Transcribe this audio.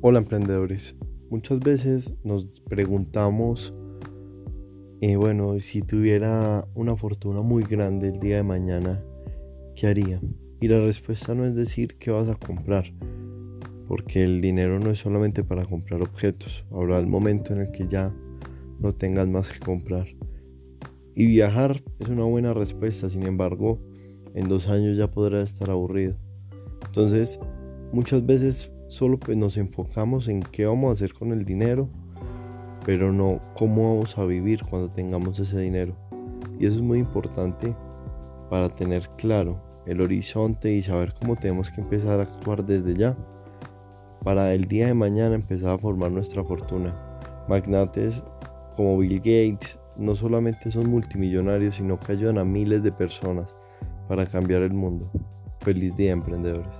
Hola emprendedores. Muchas veces nos preguntamos, eh, bueno, si tuviera una fortuna muy grande el día de mañana, ¿qué haría? Y la respuesta no es decir qué vas a comprar, porque el dinero no es solamente para comprar objetos, habrá el momento en el que ya no tengas más que comprar. Y viajar es una buena respuesta, sin embargo, en dos años ya podrás estar aburrido. Entonces, muchas veces solo pues nos enfocamos en qué vamos a hacer con el dinero, pero no cómo vamos a vivir cuando tengamos ese dinero. Y eso es muy importante para tener claro el horizonte y saber cómo tenemos que empezar a actuar desde ya para el día de mañana empezar a formar nuestra fortuna. Magnates como Bill Gates no solamente son multimillonarios, sino que ayudan a miles de personas para cambiar el mundo. Feliz día, emprendedores.